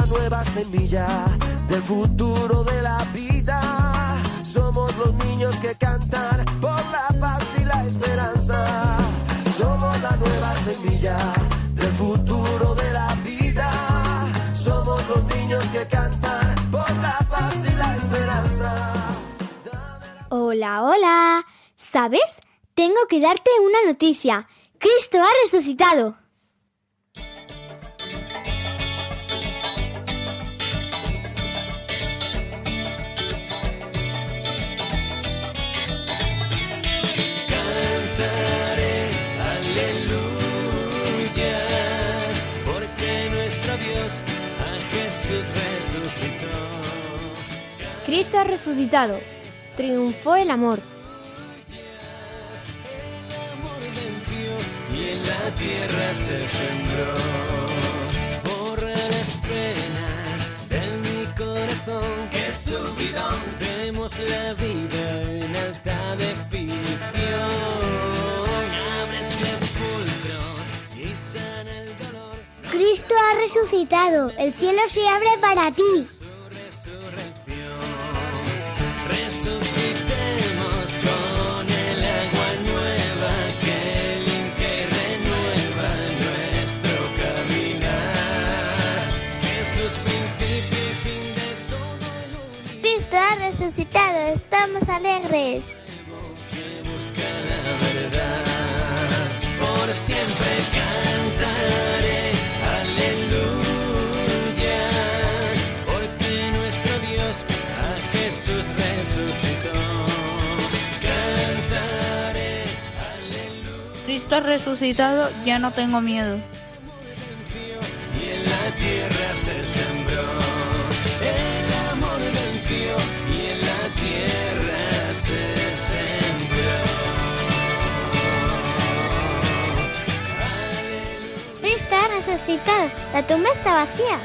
La nueva semilla del futuro de la vida. Somos los niños que cantan por la paz y la esperanza. Somos la nueva semilla del futuro de la vida. Somos los niños que cantan por la paz y la esperanza. Hola, hola. ¿Sabes? Tengo que darte una noticia. Cristo ha resucitado. Cristo ha resucitado. Triunfó el amor. amor venció y en la tierra se sembró. Borra las penas de mi corazón que su bidón vemos la vida en alta definición. Abre sepulcros y sana el dolor. Cristo ha resucitado. El cielo se abre para ti. Resucitado. Estamos alegres. que busca la verdad. Por siempre cantaré, aleluya, porque nuestro Dios a Jesús resucitó. Cantaré, aleluya. Cristo resucitado, ya no tengo miedo. y en la tierra se sembró. Resucitado. La tumba está vacía.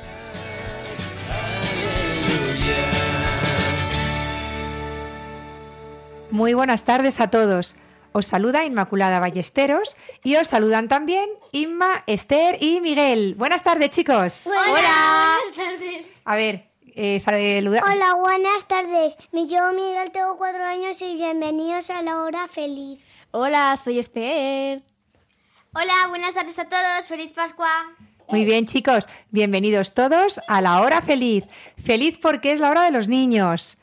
Muy buenas tardes a todos. Os saluda Inmaculada Ballesteros y os saludan también Inma, Esther y Miguel. Buenas tardes, chicos. Hola. Buenas tardes. A ver, eh, saluda- Hola, buenas tardes. Me llamo Miguel, tengo cuatro años y bienvenidos a la hora feliz. Hola, soy Esther. Hola, buenas tardes a todos. Feliz Pascua. Muy bien, chicos. Bienvenidos todos a la hora feliz. Feliz porque es la hora de los niños.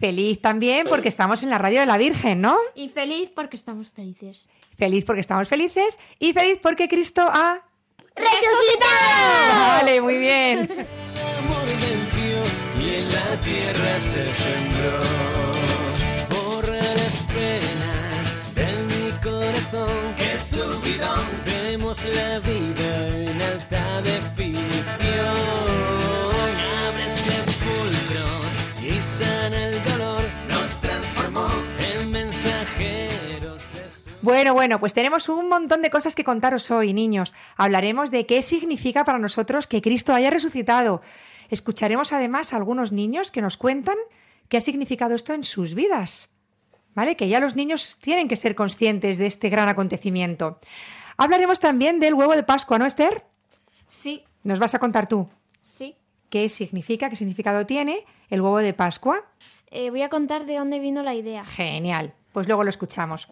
Feliz también porque estamos en la radio de la Virgen, ¿no? Y feliz porque estamos felices. Feliz porque estamos felices y feliz porque Cristo ha... ¡Resucitado! Vale, muy bien. amor venció y en la tierra se sembró. La vida en alta definición. Abre sepulcros y sana el dolor, nos transformó en mensajeros de su Bueno, bueno, pues tenemos un montón de cosas que contaros hoy, niños. Hablaremos de qué significa para nosotros que Cristo haya resucitado. Escucharemos además a algunos niños que nos cuentan qué ha significado esto en sus vidas. ¿Vale? Que ya los niños tienen que ser conscientes de este gran acontecimiento. Hablaremos también del huevo de Pascua, ¿no, Esther? Sí, Nos vas a contar tú sí. qué significa, qué significado tiene el huevo de Pascua. Eh, voy a contar de dónde vino la idea. Genial. Pues luego lo escuchamos.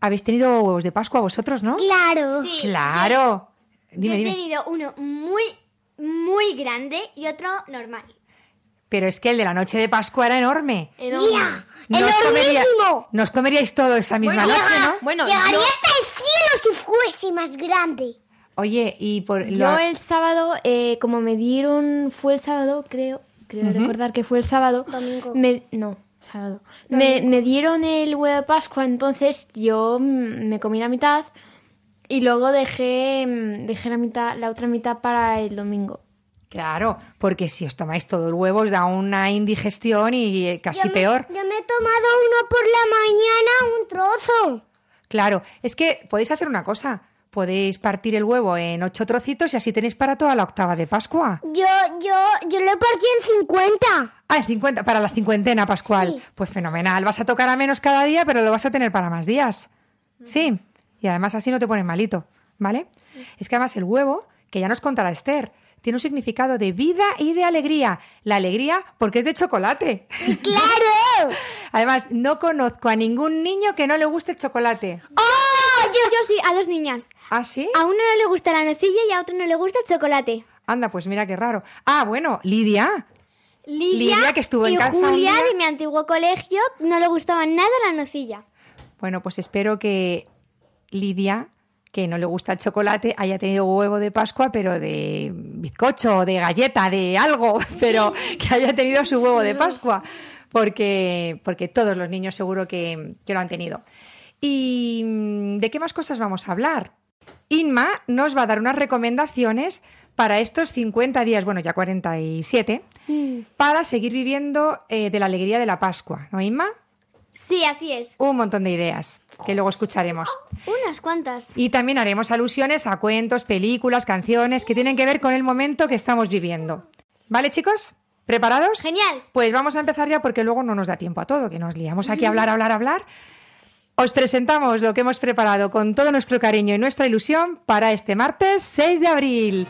¿Habéis tenido huevos de Pascua vosotros, no? Claro. Claro. Dime, Yo he dime. tenido uno muy, muy grande y otro normal. Pero es que el de la noche de Pascua era enorme. Enorme. No os comería- ¡Enormísimo! no os comeríais todo esa misma Bueno, noche, ¿no? Bueno, Llegaría yo, hasta el cielo si fuese más grande. Oye, y por yo lo- el sábado, eh, como me dieron, fue el sábado, creo, creo recordar que fue el sábado. Domingo. Me, no, sábado. Me, me dieron el huevo de Pascua, entonces yo me comí la mitad y luego dejé, mm, dejé la, mitad, la otra mitad para el domingo. Claro, porque si os tomáis todo el huevo os da una indigestión y eh, casi Yo me- peor. yo me he tomado uno por la mañana, un trozo. Claro, es que podéis hacer una cosa. Podéis partir el huevo en ocho trocitos y así tenéis para toda la octava de Pascua. Yo, yo, yo lo partí en 50. Ah, en 50, para la cincuentena pascual. Sí. Pues fenomenal. Vas a tocar a menos cada día, pero lo vas a tener para más días. Sí. Y además así no te pones malito, ¿vale? Es que además el huevo, que ya nos contará Esther, tiene un significado de vida y de alegría. La alegría porque es de chocolate. ¡Claro! Además, no conozco a ningún niño que no le guste el chocolate. ¡Oh! Yo, yo sí, a dos niñas. ¿Ah, sí? A una no le gusta la nocilla y a otra no le gusta el chocolate. Anda, pues mira qué raro. Ah, bueno, Lidia. Lidia, Lidia, que estuvo en y casa un Julia, de mi antiguo colegio, no le gustaba nada la nocilla. Bueno, pues espero que Lidia, que no le gusta el chocolate, haya tenido huevo de Pascua, pero de bizcocho, de galleta, de algo, pero que haya tenido su huevo de Pascua, porque, porque todos los niños seguro que, que lo han tenido. ¿Y mm, de qué más cosas vamos a hablar? Inma nos va a dar unas recomendaciones para estos 50 días, bueno, ya 47, para seguir viviendo eh, de la alegría de la Pascua, ¿no, Inma? Sí, así es. Un montón de ideas que luego escucharemos. Unas cuantas. Y también haremos alusiones a cuentos, películas, canciones que tienen que ver con el momento que estamos viviendo. ¿Vale, chicos? ¿Preparados? Genial. Pues vamos a empezar ya porque luego no nos da tiempo a todo, que nos liamos aquí a hablar, hablar, hablar. Os presentamos lo que hemos preparado con todo nuestro cariño y nuestra ilusión para este martes 6 de abril.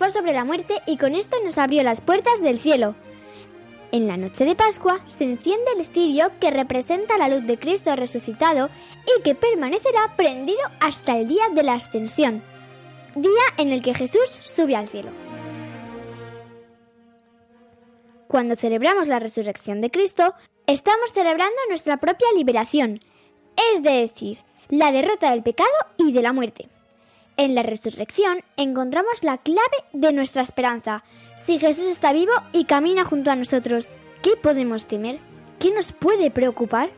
Triunfó sobre la muerte y con esto nos abrió las puertas del cielo. En la noche de Pascua se enciende el cirio que representa la luz de Cristo resucitado y que permanecerá prendido hasta el día de la ascensión, día en el que Jesús sube al cielo. Cuando celebramos la resurrección de Cristo, estamos celebrando nuestra propia liberación, es decir, la derrota del pecado y de la muerte. En la resurrección encontramos la clave de nuestra esperanza. Si Jesús está vivo y camina junto a nosotros, ¿qué podemos temer? ¿Qué nos puede preocupar?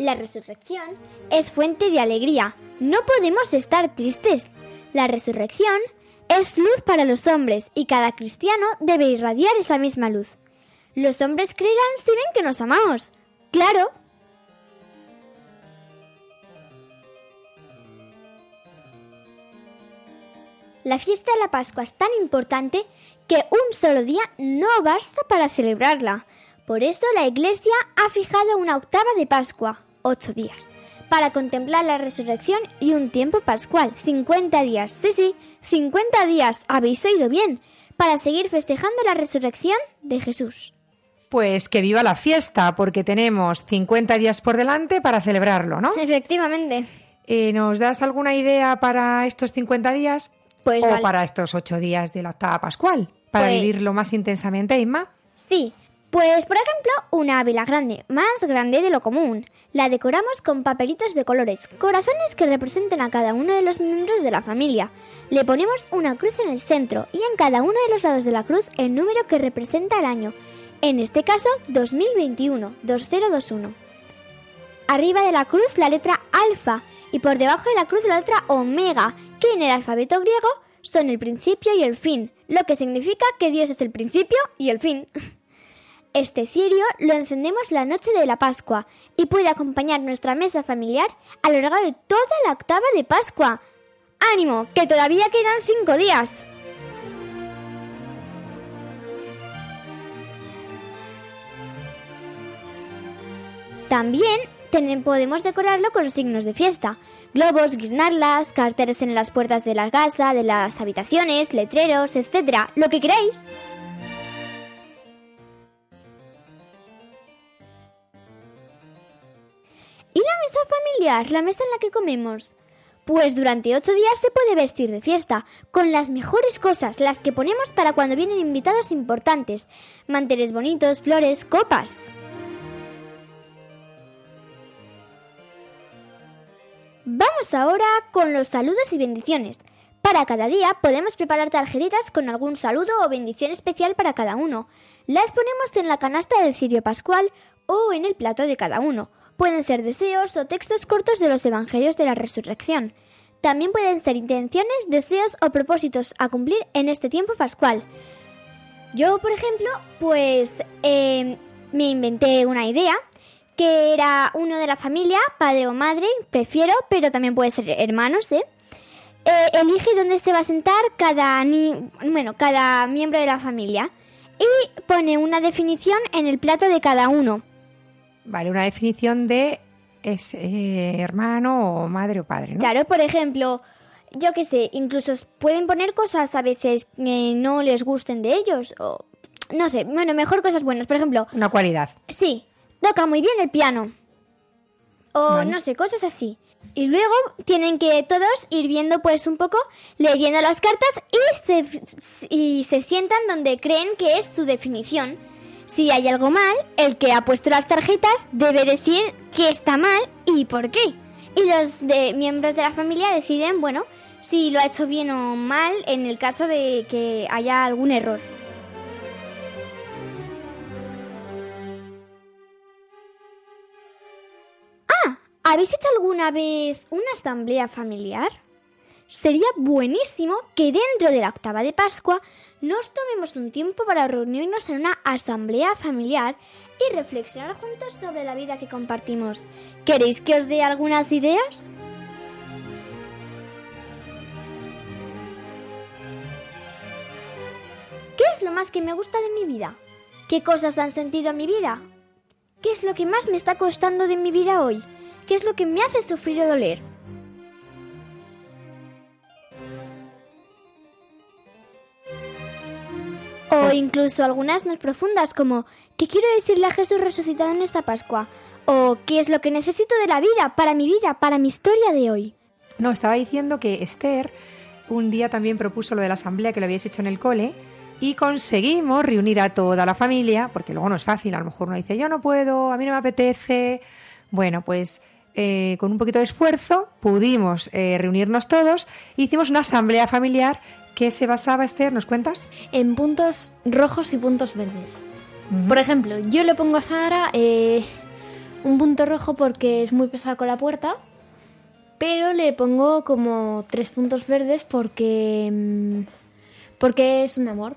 La resurrección es fuente de alegría. No podemos estar tristes. La resurrección es luz para los hombres y cada cristiano debe irradiar esa misma luz. Los hombres creerán si ven que nos amamos. Claro. La fiesta de la Pascua es tan importante que un solo día no basta para celebrarla. Por eso la Iglesia ha fijado una octava de Pascua, ocho días, para contemplar la resurrección y un tiempo pascual, 50 días. Sí, sí, 50 días, habéis oído bien, para seguir festejando la resurrección de Jesús. Pues que viva la fiesta, porque tenemos 50 días por delante para celebrarlo, ¿no? Efectivamente. eh, ¿nos das alguna idea para estos 50 días? Pues o vale. para estos 8 días de la octava pascual, para Pues- vivirlo más intensamente, Inma. Sí, pues por ejemplo, una vela grande, más grande de lo común. La decoramos con papelitos de colores, corazones que representen a cada uno de los miembros de la familia. Le ponemos una cruz en el centro y en cada uno de los lados de la cruz el número que representa el año. En este caso, 2021, 2021. Arriba de la cruz la letra alfa y por debajo de la cruz la letra omega, que en el alfabeto griego son el principio y el fin, lo que significa que Dios es el principio y el fin. Este cirio lo encendemos la noche de la Pascua y puede acompañar nuestra mesa familiar a lo largo de toda la octava de Pascua. ¡Ánimo! ¡Que todavía quedan cinco días! También podemos decorarlo con los signos de fiesta. Globos, guirnaldas, carteles en las puertas de la casa, de las habitaciones, letreros, etc. Lo que queráis. ¿Y la mesa familiar? ¿La mesa en la que comemos? Pues durante ocho días se puede vestir de fiesta, con las mejores cosas, las que ponemos para cuando vienen invitados importantes. Manteles bonitos, flores, copas. Vamos ahora con los saludos y bendiciones. Para cada día podemos preparar tarjetitas con algún saludo o bendición especial para cada uno. Las ponemos en la canasta del cirio pascual o en el plato de cada uno. Pueden ser deseos o textos cortos de los evangelios de la resurrección. También pueden ser intenciones, deseos o propósitos a cumplir en este tiempo pascual. Yo, por ejemplo, pues eh, me inventé una idea que era uno de la familia, padre o madre, prefiero, pero también puede ser hermanos, ¿eh? Eh, elige dónde se va a sentar cada, ni- bueno, cada miembro de la familia y pone una definición en el plato de cada uno. Vale, una definición de es eh, hermano o madre o padre, ¿no? Claro, por ejemplo, yo qué sé, incluso pueden poner cosas a veces que no les gusten de ellos, o no sé, bueno, mejor cosas buenas. Por ejemplo, Una cualidad. sí, toca muy bien el piano. O Vale. no sé, cosas así. Y luego tienen que todos ir viendo pues un poco, leyendo las cartas y se, y se sientan donde creen que es su definición. Si hay algo mal, el que ha puesto las tarjetas debe decir que está mal y por qué. Y los de, miembros de la familia deciden, bueno, si lo ha hecho bien o mal en el caso de que haya algún error. ¿Habéis hecho alguna vez una asamblea familiar? Sería buenísimo que dentro de la octava de Pascua nos tomemos un tiempo para reunirnos en una asamblea familiar y reflexionar juntos sobre la vida que compartimos. ¿Queréis que os dé algunas ideas? ¿Qué es lo más que me gusta de mi vida? ¿Qué cosas dan sentido a mi vida? ¿Qué es lo que más me está costando de mi vida hoy? ¿Qué es lo que me hace sufrir o doler? O incluso algunas más profundas como ¿qué quiero decirle a Jesús resucitado en esta Pascua? O ¿qué es lo que necesito de la vida, para mi vida, para mi historia de hoy? No, estaba diciendo que Esther un día también propuso lo de la asamblea que lo habíais hecho en el cole y conseguimos reunir a toda la familia, porque luego no es fácil, a lo mejor uno dice yo no puedo, a mí no me apetece. Bueno, pues eh, con un poquito de esfuerzo pudimos eh, reunirnos todos e hicimos una asamblea familiar que se basaba, Esther, ¿nos cuentas? En puntos rojos y puntos verdes. Por ejemplo, yo le pongo a Sara eh, un punto rojo porque es muy pesada con la puerta, pero le pongo como tres puntos verdes porque, mm, porque es un amor,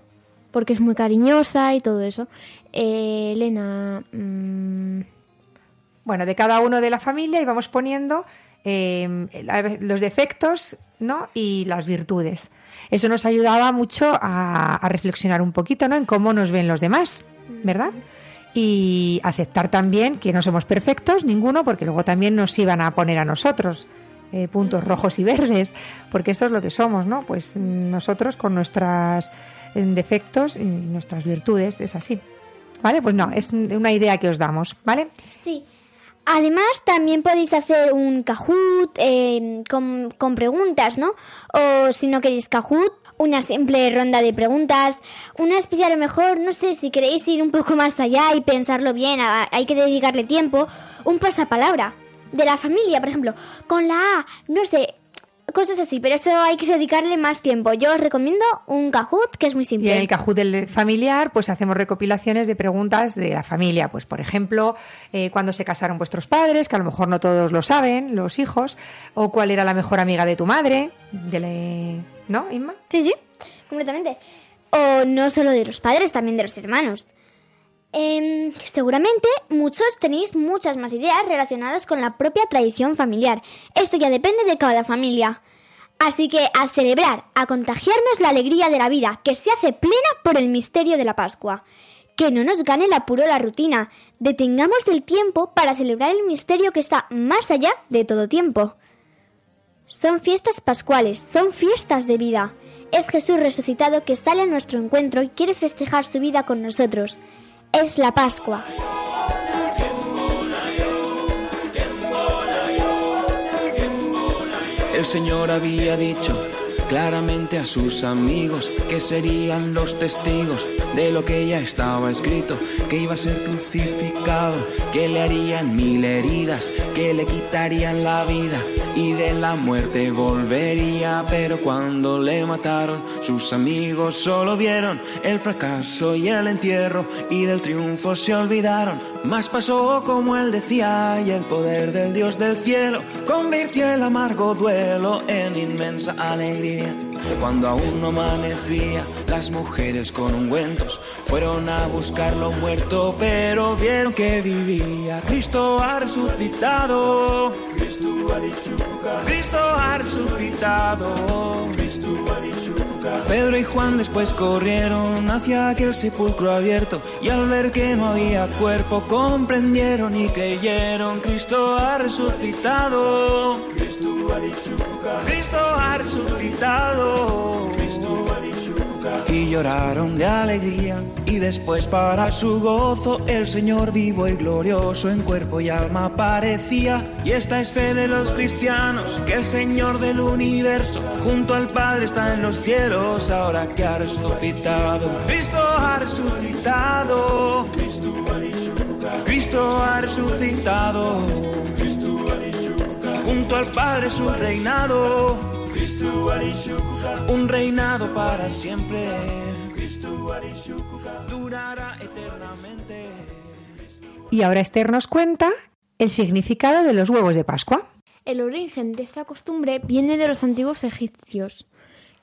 porque es muy cariñosa y todo eso. Elena, mm, Bueno, de cada uno de la familia íbamos poniendo eh, los defectos ¿no? y las virtudes. Eso nos ayudaba mucho a, a reflexionar un poquito ¿no? en cómo nos ven los demás, ¿verdad? Y aceptar también que no somos perfectos, ninguno, porque luego también nos iban a poner a nosotros eh, puntos rojos y verdes, porque eso es lo que somos, ¿no? Pues nosotros con nuestros defectos y nuestras virtudes, es así. ¿Vale? Pues no, es una idea que os damos, ¿vale? Sí. Además, también podéis hacer un Kahoot eh, con, con preguntas, ¿no? O si no queréis Kahoot, una simple ronda de preguntas, una especie a lo mejor, no sé, si queréis ir un poco más allá y pensarlo bien, hay que dedicarle tiempo, un pasapalabra de la familia, por ejemplo, con la A, no sé, cosas así, pero eso hay que dedicarle más tiempo. Yo os recomiendo un Kahoot, que es muy Y simple. en el Kahoot del familiar, pues hacemos recopilaciones de preguntas de la familia. Pues, por ejemplo, eh, cuándo se casaron vuestros padres, que a lo mejor no todos lo saben, los hijos, o cuál era la mejor amiga de tu madre, de la- ¿no, Inma? Sí, sí, completamente. O no solo de los padres, también de los hermanos. Em, seguramente muchos tenéis muchas más ideas relacionadas con la propia tradición familiar. Esto ya depende de cada familia. Así que a celebrar, a contagiarnos la alegría de la vida, que se hace plena por el misterio de la Pascua. Que no nos gane el apuro la rutina. Detengamos el tiempo para celebrar el misterio que está más allá de todo tiempo. Son fiestas pascuales, son fiestas de vida. Es Jesús resucitado que sale a nuestro encuentro y quiere festejar su vida con nosotros. Es la Pascua. El Señor había dicho claramente a sus amigos que serían los testigos de lo que ya estaba escrito, que iba a ser crucificado, que le harían mil heridas, que le quitarían la vida y de la muerte volvería, pero cuando le mataron sus amigos solo vieron el fracaso y el entierro y del triunfo se olvidaron, más pasó como él decía y el poder del Dios del cielo convirtió el amargo duelo en inmensa alegría. Cuando aún no amanecía, las mujeres con ungüentos fueron a buscarlo muerto, pero vieron que vivía. Cristo ha resucitado. Cristo ha resucitado. Pedro y Juan después corrieron hacia aquel sepulcro abierto y al ver que no había cuerpo comprendieron y creyeron Cristo ha resucitado. Cristo ha resucitado. Y lloraron de alegría y después para su gozo el Señor vivo y glorioso en cuerpo y alma aparecía. Y esta es fe de los cristianos, que el Señor del universo junto al Padre está en los cielos ahora que ha resucitado. Cristo ha resucitado. Cristo ha resucitado. Junto al Padre su reinado. Un reinado para siempre. Durará eternamente. Y ahora Esther nos cuenta el significado de los huevos de Pascua. El origen de esta costumbre viene de los antiguos egipcios,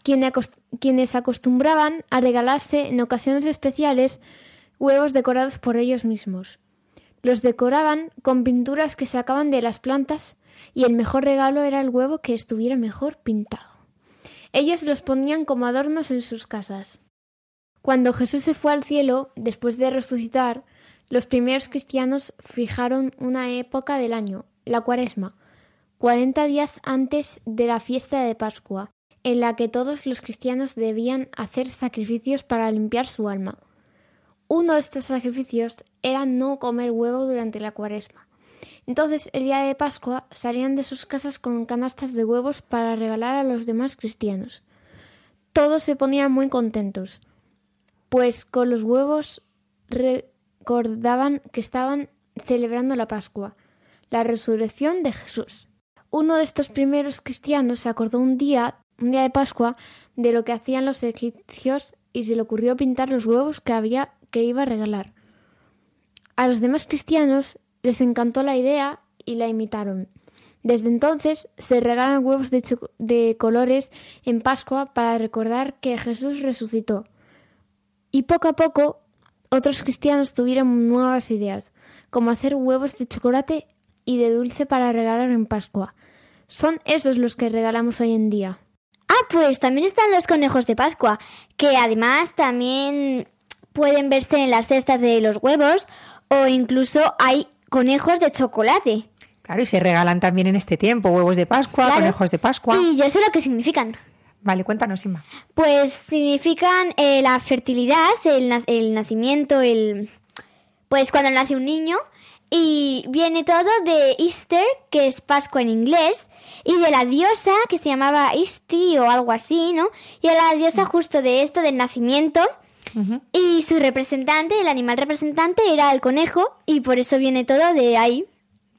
quienes acos- quienes acostumbraban a regalarse en ocasiones especiales huevos decorados por ellos mismos. Los decoraban con pinturas que sacaban de las plantas y el mejor regalo era el huevo que estuviera mejor pintado. Ellos los ponían como adornos en sus casas. Cuando Jesús se fue al cielo, después de resucitar, los primeros cristianos fijaron una época del año, la cuaresma, 40 días antes de la fiesta de Pascua, en la que todos los cristianos debían hacer sacrificios para limpiar su alma. Uno de estos sacrificios era no comer huevo durante la cuaresma. Entonces, el día de Pascua salían de sus casas con canastas de huevos para regalar a los demás cristianos. Todos se ponían muy contentos, pues con los huevos recordaban que estaban celebrando la Pascua, la resurrección de Jesús. Uno de estos primeros cristianos se acordó un día, un día de Pascua, de lo que hacían los egipcios y se le ocurrió pintar los huevos que había que iba a regalar. A los demás cristianos les encantó la idea y la imitaron. Desde entonces se regalan huevos de, de colores en Pascua para recordar que Jesús resucitó. Y poco a poco otros cristianos tuvieron nuevas ideas, como hacer huevos de chocolate y de dulce para regalar en Pascua. Son esos los que regalamos hoy en día. Ah, pues también están los conejos de Pascua, que además también pueden verse en las cestas de los huevos o incluso hay conejos de chocolate. Claro, y se regalan también en este tiempo huevos de Pascua, Claro. conejos de Pascua. Y yo sé lo que significan. Vale, cuéntanos, Inma. Pues significan eh, la fertilidad, el, na- el nacimiento, el... Pues cuando nace un niño, Y viene todo de Easter, que es Pascua en inglés, y de la diosa que se llamaba Isti o algo así, ¿no? Y era la diosa justo de esto, del nacimiento. Y su representante, el animal representante, era el conejo, y por eso viene todo de ahí.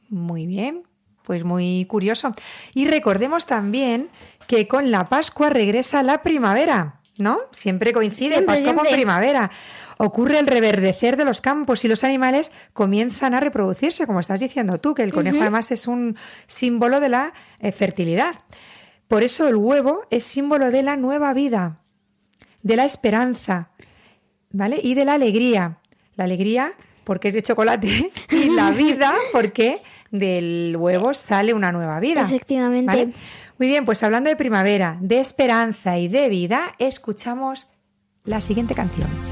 Muy bien, pues muy curioso. Y recordemos también que con la Pascua regresa la primavera, ¿no? Siempre coincide Siempre, Pascua con siempre. primavera. Ocurre el reverdecer de los campos y los animales comienzan a reproducirse, como estás diciendo tú, que el conejo además es un símbolo de la eh, fertilidad. Por eso el huevo es símbolo de la nueva vida, de la esperanza, ¿vale? Y de la alegría. La alegría porque es de chocolate y la vida porque del huevo sale una nueva vida. Efectivamente. ¿vale? Muy bien, pues hablando de primavera, de esperanza y de vida, escuchamos la siguiente canción.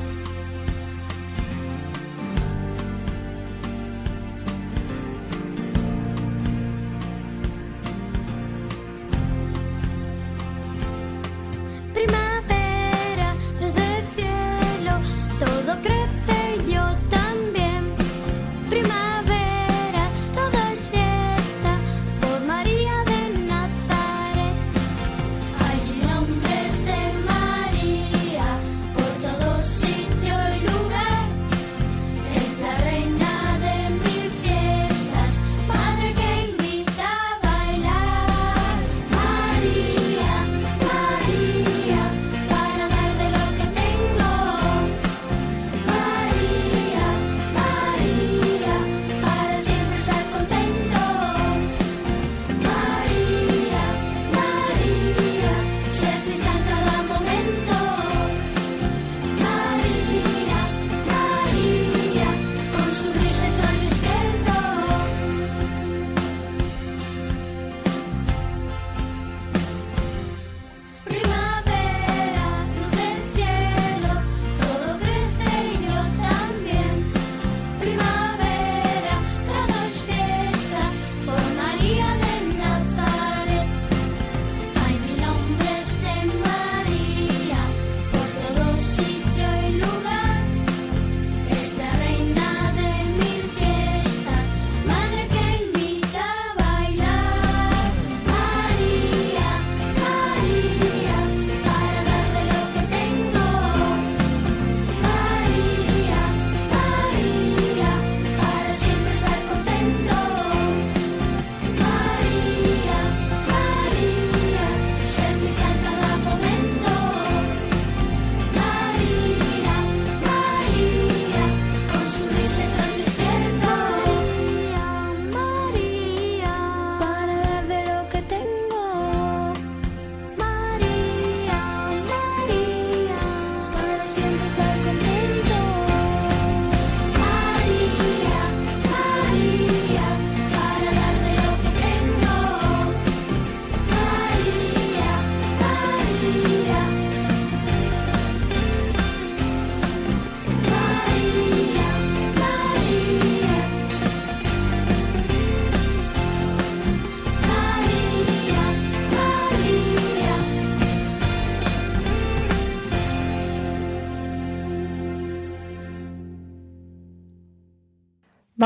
Estar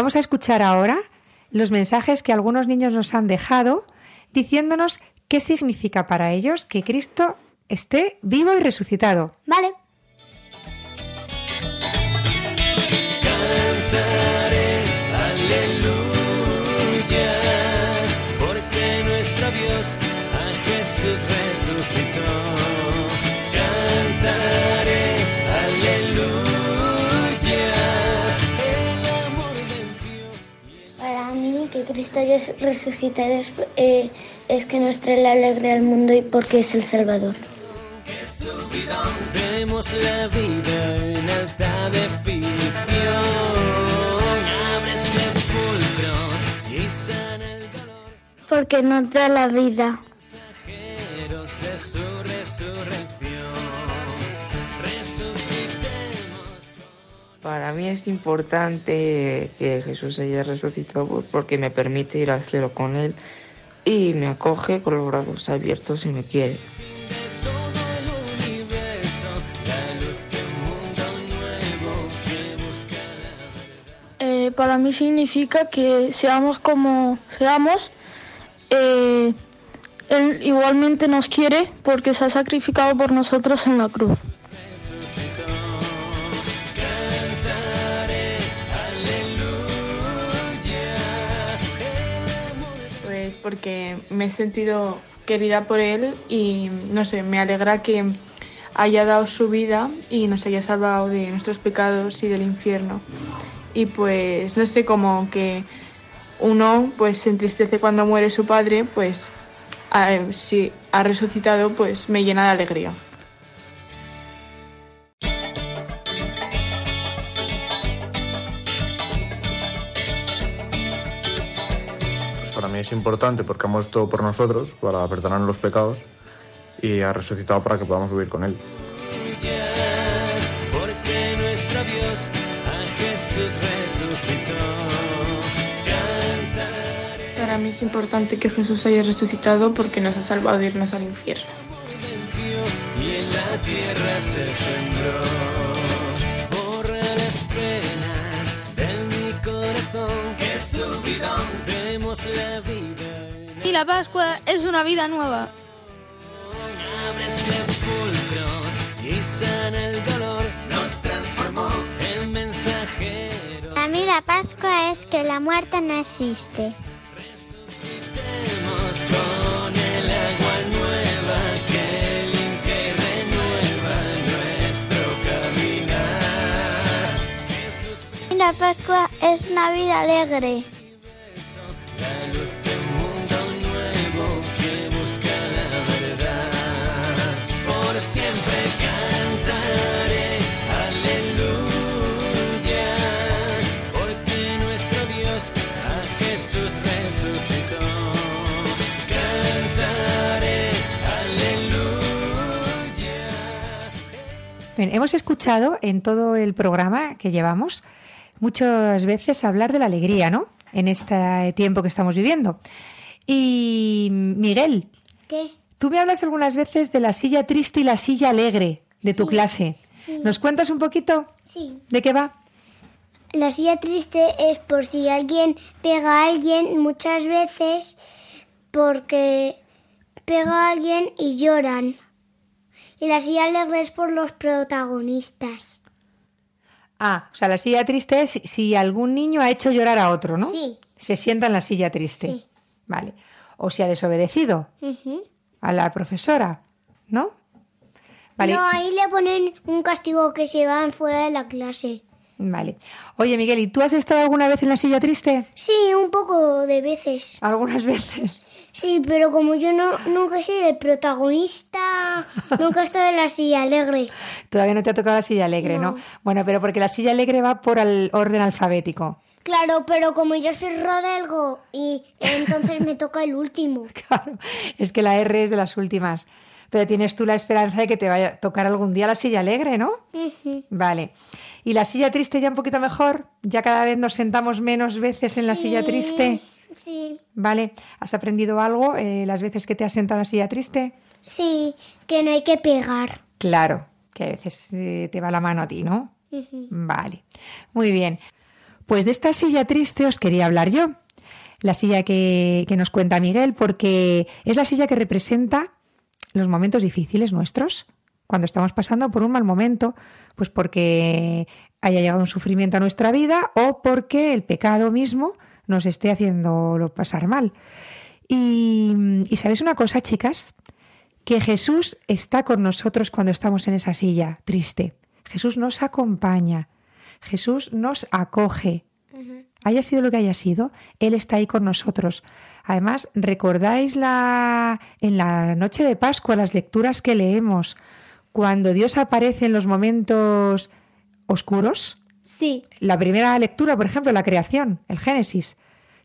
Vamos a escuchar ahora los mensajes que algunos niños nos han dejado diciéndonos qué significa para ellos que Cristo esté vivo y resucitado. Vale. Cantaré aleluya, porque nuestro Dios a Jesús resucitó. Mí, que Cristo haya resucitado es, eh, es que nos trae la alegría al mundo y porque es el Salvador. Vemos la vida en alta definición. Abre sepulcros y sana el dolor. Porque nos da la vida. Para mí es importante que Jesús haya resucitado porque me permite ir al cielo con Él y me acoge con los brazos abiertos y me quiere. Eh, para mí significa que seamos como seamos, eh, Él igualmente nos quiere porque se ha sacrificado por nosotros en la cruz. Porque me he sentido querida por él y no sé, me alegra que haya dado su vida y nos haya salvado de nuestros pecados y del infierno. Y pues no sé, como que uno pues se entristece cuando muere su padre, pues a- si ha resucitado, pues me llena de alegría. Importante porque ha muerto por nosotros para perdonar los pecados y ha resucitado para que podamos vivir con Él. porque nuestro Dios a Jesús resucitó. Cantaré Para mí es importante que Jesús haya resucitado porque nos ha salvado de irnos al infierno. y en la tierra se sembró. Borra las penas de mi corazón, que su la vida. Y la Pascua es una vida nueva. Abre sepulcros y sana el dolor, nos transformó en mensajeros. A mí la Pascua es que la muerte no existe. Vemos con el agua nueva que limpia y renueva nuestro caminar. Jesús, la Pascua es una vida alegre. Bien, hemos escuchado en todo el programa que llevamos muchas veces hablar de la alegría, ¿no? En este tiempo que estamos viviendo. Y Miguel, ¿Qué? tú me hablas algunas veces de la silla triste y la silla alegre de tu clase. sí. ¿Nos cuentas un poquito Sí. de qué va? La silla triste es por si alguien pega a alguien muchas veces porque pega a alguien y lloran. Y la silla alegre es por los protagonistas. Ah, o sea, la silla triste es si algún niño ha hecho llorar a otro, ¿no? Sí. Se sienta en la silla triste. Sí. Vale. O si ha desobedecido a la profesora, ¿no? Vale. No, ahí le ponen un castigo que se van fuera de la clase. Vale. Oye, Miguel, ¿y tú has estado alguna vez en la silla triste? Sí, un poco de veces. Algunas veces. Sí, pero como yo no nunca he sido el protagonista, nunca he estado en la silla alegre. Todavía no te ha tocado la silla alegre, ¿no? No. Bueno, pero porque la silla alegre va por el orden alfabético. Claro, pero como yo soy Rodelgo y entonces me toca el último. Claro, es que la R es de las últimas. Pero tienes tú la esperanza de que te vaya a tocar algún día la silla alegre, ¿no? Vale. ¿Y la silla triste ya un poquito mejor? ¿Ya cada vez nos sentamos menos veces en la silla triste? Sí, Vale. ¿Has aprendido algo eh, las veces que te has sentado en la silla triste? Sí, que no hay que pegar. Claro, que a veces eh, te va la mano a ti, ¿no? Vale, muy bien. Pues de esta silla triste os quería hablar yo. La silla que, que nos cuenta Miguel, porque es la silla que representa los momentos difíciles nuestros, cuando estamos pasando por un mal momento, pues porque haya llegado un sufrimiento a nuestra vida o porque el pecado mismo nos esté haciéndolo pasar mal. Y, y ¿sabéis una cosa, chicas? Que Jesús está con nosotros cuando estamos en esa silla triste. Jesús nos acompaña. Jesús nos acoge. Haya sido lo que haya sido, Él está ahí con nosotros. Además, ¿recordáis la, en la noche de Pascua las lecturas que leemos cuando Dios aparece en los momentos oscuros? Sí. La primera lectura, por ejemplo, la creación, el Génesis,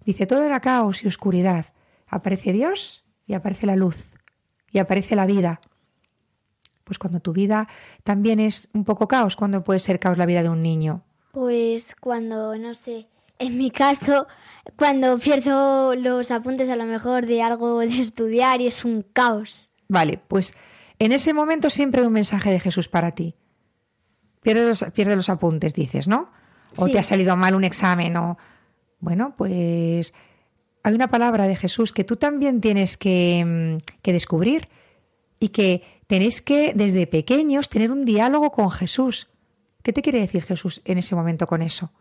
dice todo era caos y oscuridad. Aparece Dios y aparece la luz y aparece la vida. Pues cuando tu vida también es un poco caos, ¿cuándo puede ser caos la vida de un niño? Pues cuando, no sé, en mi caso, cuando pierdo los apuntes a lo mejor de algo de estudiar y es un caos. Vale, pues en ese momento siempre hay un mensaje de Jesús para ti. Pierde los, pierde los apuntes, dices, ¿no? o Sí. te ha salido mal un examen o bueno, pues hay una palabra de Jesús que tú también tienes que, mm, que descubrir y que tenéis que desde pequeños tener un diálogo con Jesús. ¿Qué te quiere decir Jesús en ese momento con eso?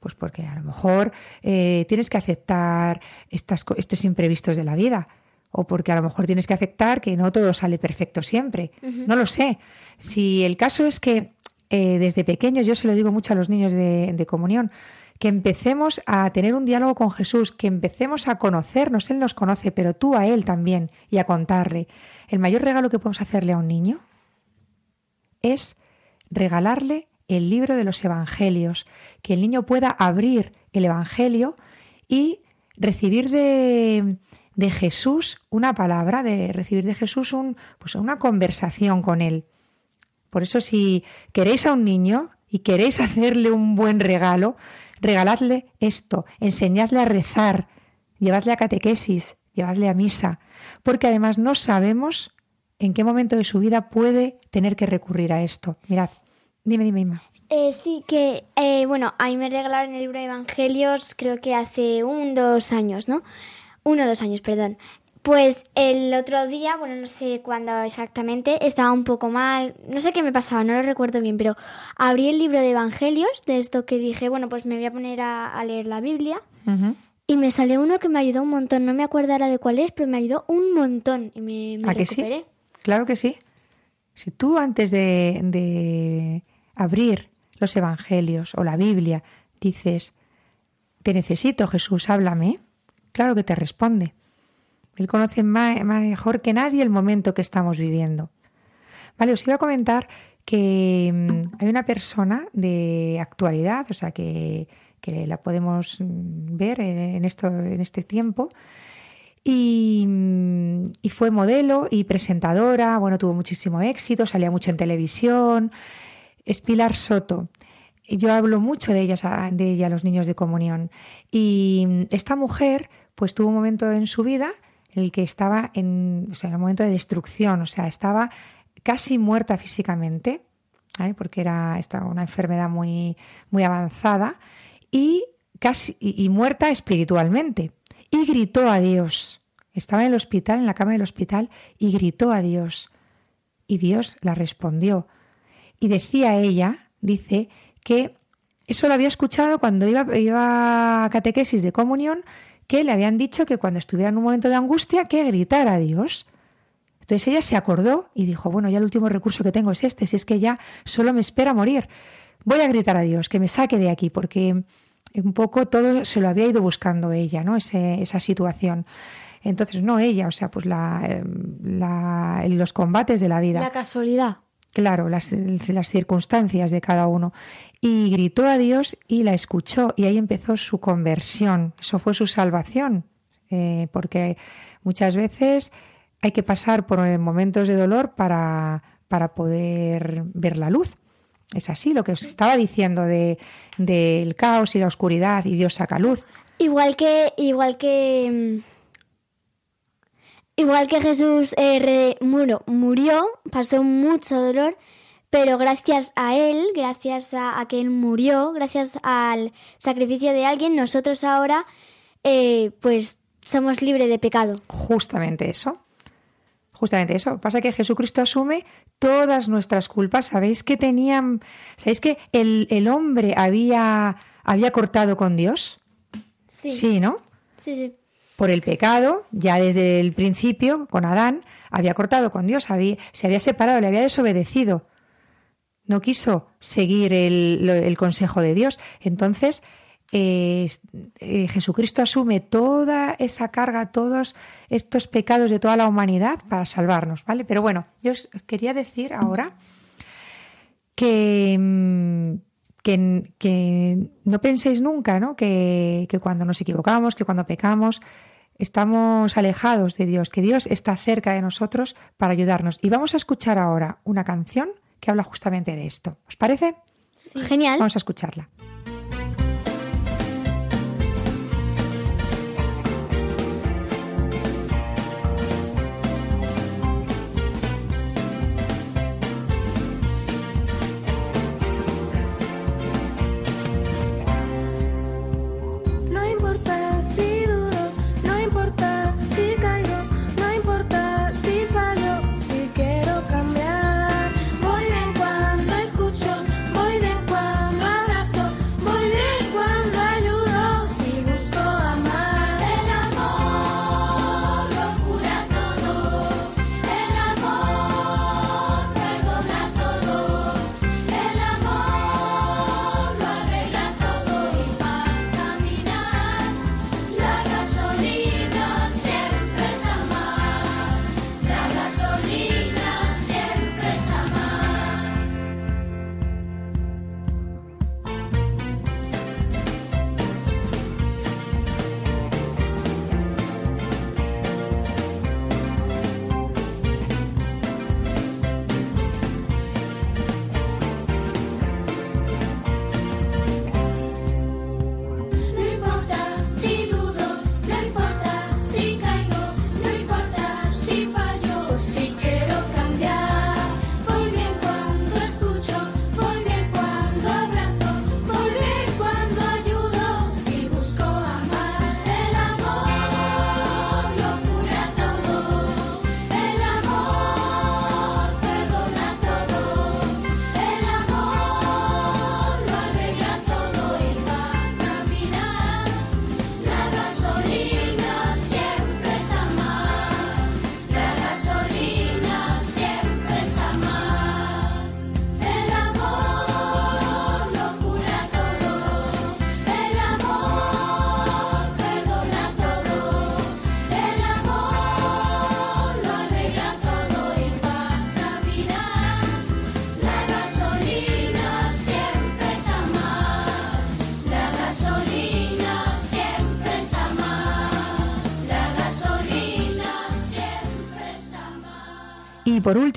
Pues porque a lo mejor eh, tienes que aceptar estas, estos imprevistos de la vida. O porque a lo mejor tienes que aceptar que no todo sale perfecto siempre. No lo sé. Si el caso es que eh, desde pequeños, yo se lo digo mucho a los niños de, de comunión, que empecemos a tener un diálogo con Jesús, que empecemos a conocernos. Él nos conoce, pero tú a Él también y a contarle. El mayor regalo que podemos hacerle a un niño es regalarle el libro de los evangelios, que el niño pueda abrir el evangelio y recibir de, de Jesús una palabra, de recibir de Jesús un, pues una conversación con él. Por eso si queréis a un niño y queréis hacerle un buen regalo, regaladle esto, enseñadle a rezar, llevadle a catequesis, llevadle a misa, porque además no sabemos en qué momento de su vida puede tener que recurrir a esto. Mirad, dime, dime, Inma. Eh, sí, que, eh, bueno, a mí me regalaron el libro de Evangelios creo que hace un, dos años, ¿no? Uno dos años, perdón. Pues el otro día, bueno, no sé cuándo exactamente, estaba un poco mal, no sé qué me pasaba, no lo recuerdo bien, pero abrí el libro de Evangelios, de esto que dije, bueno, pues me voy a poner a, a leer la Biblia, y me salió uno que me ayudó un montón, no me acuerdo ahora de cuál es, pero me ayudó un montón, y me, me ¿A que sí? recuperé. Claro que sí. Si tú antes de, de abrir los evangelios o la Biblia dices, te necesito Jesús, háblame, claro que te responde. Él conoce mejor que nadie el momento que estamos viviendo. Vale, os iba a comentar que mm, hay una persona de actualidad, o sea, que, que la podemos mm, ver en, esto, en este tiempo, y, mm, y fue modelo y presentadora, bueno, tuvo muchísimo éxito, salía mucho en televisión. Es Pilar Soto. Yo hablo mucho de ella, de ella los niños de comunión. Y esta mujer, pues tuvo un momento en su vida el que estaba en, o sea, en momento de destrucción, o sea, estaba casi muerta físicamente, porque era estaba una enfermedad muy, muy avanzada, y casi y, y muerta espiritualmente. Y gritó a Dios. Estaba en el hospital, en la cama del hospital, y gritó a Dios. Y Dios la respondió. Y decía ella, dice, que eso lo había escuchado cuando iba, iba a catequesis de comunión, que le habían dicho que cuando estuviera en un momento de angustia, que gritara a Dios. Entonces ella se acordó y dijo, bueno, ya el último recurso que tengo es este, si es que ya solo me espera morir. Voy a gritar a Dios, que me saque de aquí, porque un poco todo se lo había ido buscando ella, ¿no? Ese- esa situación. Entonces, no ella, o sea, pues la, eh, la- los combates de la vida. La casualidad. Claro, las, las circunstancias de cada uno. Y gritó a Dios y la escuchó y ahí empezó su conversión. Eso fue su salvación. Eh, porque muchas veces hay que pasar por momentos de dolor para, para poder ver la luz. Es así lo que os estaba diciendo de- del caos y la oscuridad y Dios saca luz. Igual que, igual que, igual que Jesús eh, murió, murió, pasó mucho dolor, pero gracias a él, gracias a, a que él murió, gracias al sacrificio de alguien, nosotros ahora, eh, pues, somos libres de pecado. Justamente eso. Justamente eso. Pasa que Jesucristo asume todas nuestras culpas. ¿Sabéis que tenían. ¿Sabéis que el, el hombre había, había cortado con Dios? Sí. ¿no? Sí, sí. Por el pecado, ya desde el principio, con Adán, había cortado con Dios, había, se había separado, le había desobedecido. No quiso seguir el, consejo de Dios. Entonces, eh, eh, Jesucristo asume toda esa carga, todos estos pecados de toda la humanidad para salvarnos, ¿vale? Pero bueno, yo os quería decir ahora que, mm, que, que no penséis nunca, ¿no? Que, que cuando nos equivocamos, que cuando pecamos, estamos alejados de Dios, que Dios está cerca de nosotros para ayudarnos. Y vamos a escuchar ahora una canción que habla justamente de esto. ¿Os parece? Genial. Vamos a escucharla.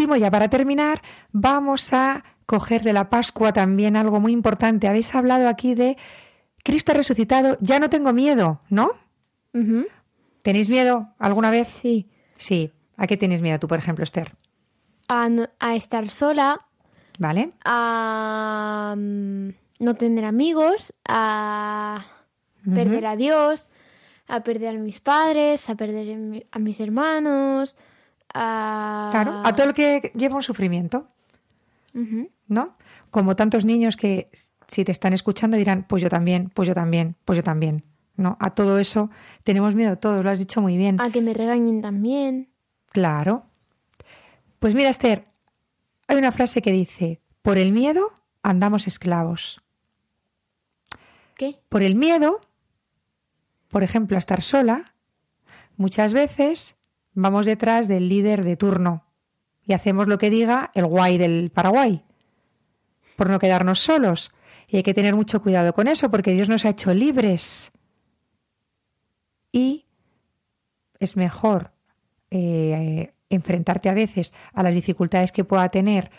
Último, ya para terminar, vamos a coger de la Pascua también algo muy importante. Habéis hablado aquí de Cristo resucitado, ya no tengo miedo, ¿no? ¿Tenéis miedo alguna vez? Sí. Sí. ¿A qué tienes miedo tú, por ejemplo, Esther? A, no- a estar sola, ¿Vale? a mm, no tener amigos, a perder a Dios, a perder a mis padres, a perder a mis hermanos, a... Claro, a todo lo que lleva un sufrimiento. ¿no? Como tantos niños que si te están escuchando dirán, pues yo también, pues yo también, pues yo también, ¿no? A todo eso tenemos miedo todos, lo has dicho muy bien. A que me regañen también. Claro. Pues mira, Esther, hay una frase que dice, por el miedo andamos esclavos. ¿Qué? Por el miedo, por ejemplo, a estar sola, muchas veces vamos detrás del líder de turno y hacemos lo que diga el guay del Paraguay, por no quedarnos solos. Y hay que tener mucho cuidado con eso, porque Dios nos ha hecho libres. Y es mejor eh, enfrentarte a veces a las dificultades que pueda tener,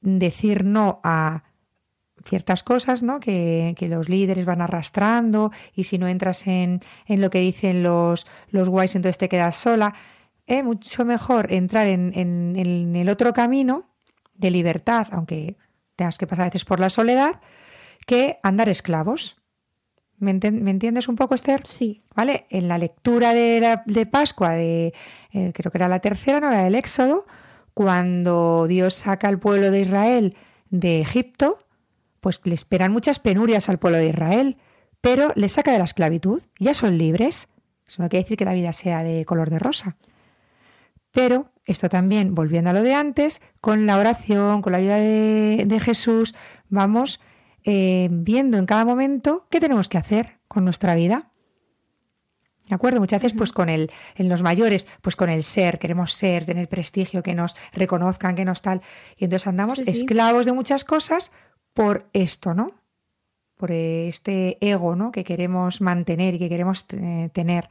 decir no a ciertas cosas ¿no? que, que los líderes van arrastrando y si no entras en, en lo que dicen los, los guays entonces te quedas sola. Es mucho mejor entrar en, en- en el otro camino de libertad, aunque tengas que pasar a veces por la soledad, que andar esclavos. ¿Me, enten- me entiendes un poco, Esther? Sí. ¿Vale? En la lectura de, la- de Pascua, de, eh, creo que era la tercera, no era del Éxodo, cuando Dios saca al pueblo de Israel de Egipto, pues le esperan muchas penurias al pueblo de Israel, pero les saca de la esclavitud, ya son libres. Eso no quiere decir que la vida sea de color de rosa. Pero esto también, volviendo a lo de antes, con la oración, con la ayuda de, de Jesús, vamos eh, viendo en cada momento qué tenemos que hacer con nuestra vida. ¿De acuerdo? Muchas veces, pues con el, en los mayores, pues con el ser, queremos ser, tener prestigio, que nos reconozcan, que nos tal. Y entonces andamos Sí, sí. esclavos de muchas cosas por esto, ¿no? Por este ego, ¿no? Que queremos mantener y que queremos eh, tener.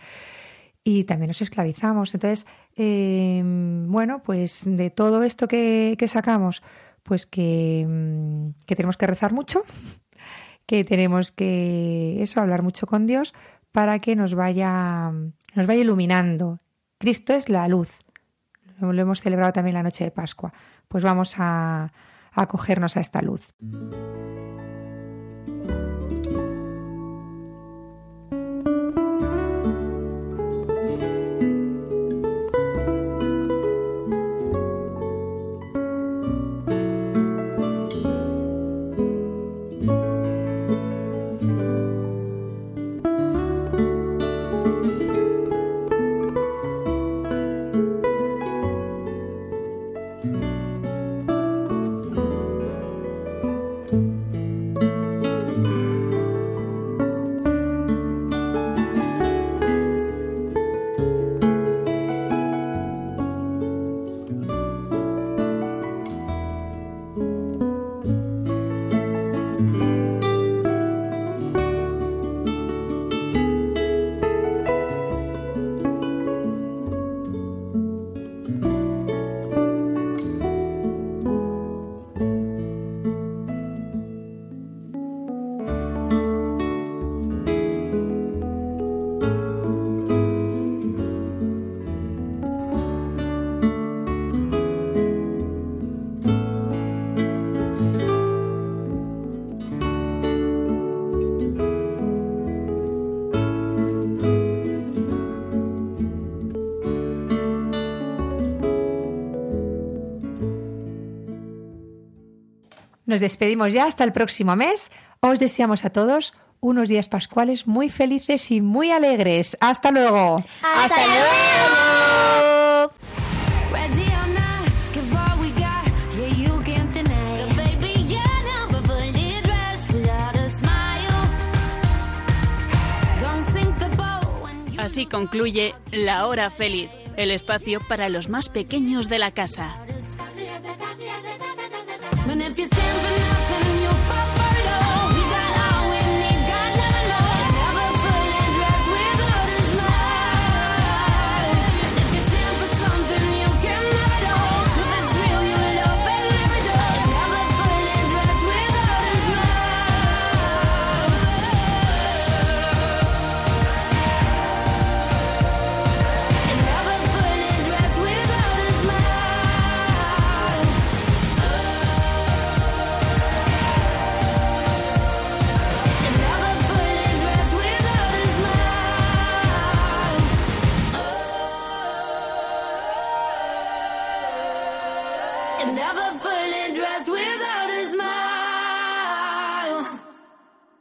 Y también nos esclavizamos. Entonces, eh, bueno, pues de todo esto que, sacamos, pues que, mm, que tenemos que rezar mucho, que tenemos que eso, hablar mucho con Dios para que nos vaya, nos vaya iluminando. Cristo es la luz. Lo lo hemos celebrado también la noche de Pascua. Pues vamos a, a acogernos a esta luz. Nos despedimos ya hasta el próximo mes. Os deseamos a todos unos días pascuales muy felices y muy alegres. Hasta luego. Hasta luego. Así concluye La Hora Feliz, el espacio para los más pequeños de la casa.